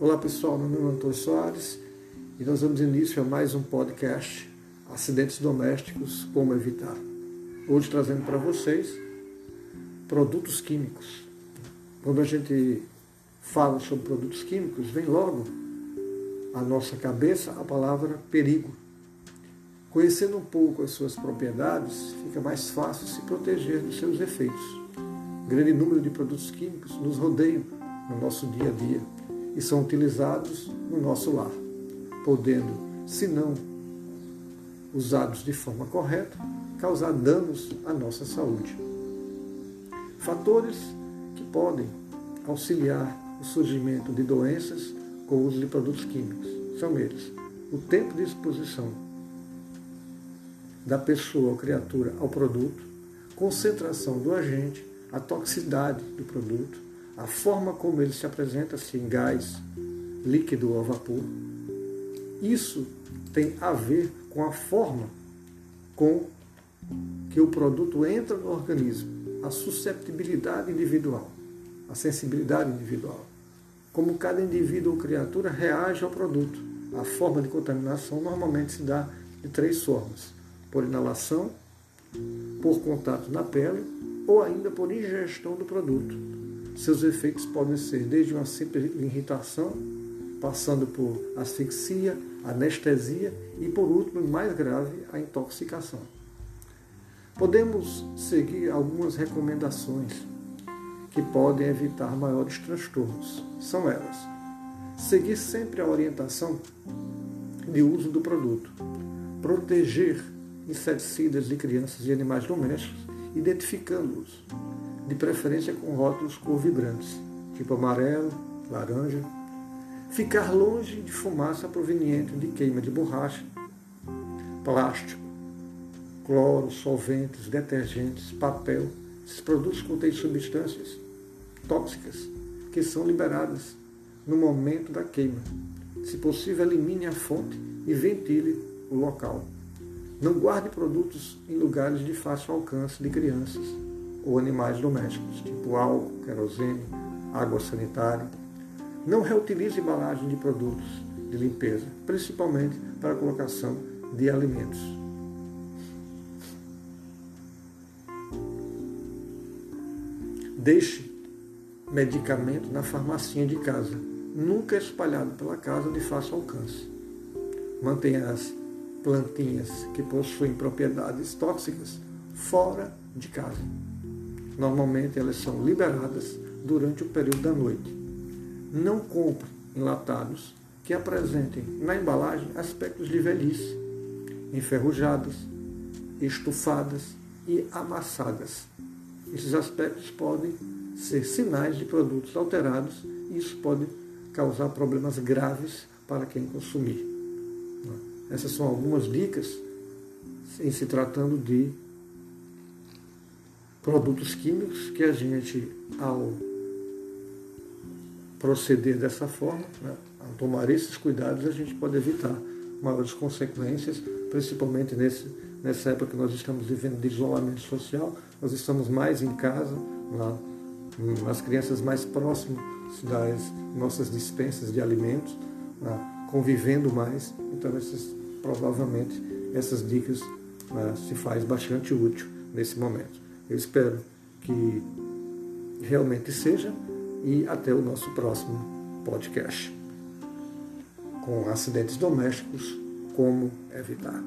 Olá pessoal, meu nome é Antônio Soares e nós damos início a mais um podcast Acidentes Domésticos, Como Evitar. Hoje trazendo para vocês produtos químicos. Quando a gente fala sobre produtos químicos, vem logo à nossa cabeça a palavra perigo. Conhecendo um pouco as suas propriedades, fica mais fácil se proteger dos seus efeitos. grande número de produtos químicos nos rodeiam no nosso dia a dia e são utilizados no nosso lar, podendo, se não usados de forma correta, causar danos à nossa saúde. Fatores que podem auxiliar o surgimento de doenças com o uso de produtos químicos são eles: o tempo de exposição da pessoa ou criatura ao produto, concentração do agente, a toxicidade do produto, a forma como ele se apresenta, se em gás, líquido ou vapor. Isso tem a ver com a forma com que o produto entra no organismo, a susceptibilidade individual, a sensibilidade individual. Como cada indivíduo ou criatura reage ao produto. A forma de contaminação normalmente se dá de três formas: por inalação, por contato na pele ou ainda por ingestão do produto. Seus efeitos podem ser desde uma simples irritação, passando por asfixia, anestesia e, por último, mais grave, a intoxicação. Podemos seguir algumas recomendações que podem evitar maiores transtornos. São elas: seguir sempre a orientação de uso do produto, proteger inseticidas de crianças e animais domésticos, identificando-os, de preferência com rótulos cor vibrantes, tipo amarelo, laranja. Ficar longe de fumaça proveniente de queima de borracha, plástico, cloro, solventes, detergentes, papel. Esses produtos contêm substâncias tóxicas que são liberadas no momento da queima. Se possível, elimine a fonte e ventile o local. Não guarde produtos em lugares de fácil alcance de crianças ou animais domésticos, tipo álcool, querosene, água sanitária. Não reutilize embalagem de produtos de limpeza, principalmente para a colocação de alimentos. Deixe medicamento na farmacinha de casa, nunca espalhado pela casa de fácil alcance. Mantenha as plantinhas que possuem propriedades tóxicas fora de casa. Normalmente elas são liberadas durante o período da noite. Não compre enlatados que apresentem na embalagem aspectos de velhice, enferrujadas, estufadas e amassadas. Esses aspectos podem ser sinais de produtos alterados e isso pode causar problemas graves para quem consumir. Essas são algumas dicas em se tratando de produtos químicos que a gente, ao proceder dessa forma, né, ao tomar esses cuidados, a gente pode evitar maiores consequências, principalmente nesse, nessa época que nós estamos vivendo de isolamento social, nós estamos mais em casa, lá, as crianças mais próximas das nossas dispensas de alimentos, né, convivendo mais, então essas, provavelmente essas dicas né, se faz bastante útil nesse momento. Eu espero que realmente seja e até o nosso próximo podcast com acidentes domésticos, como evitar.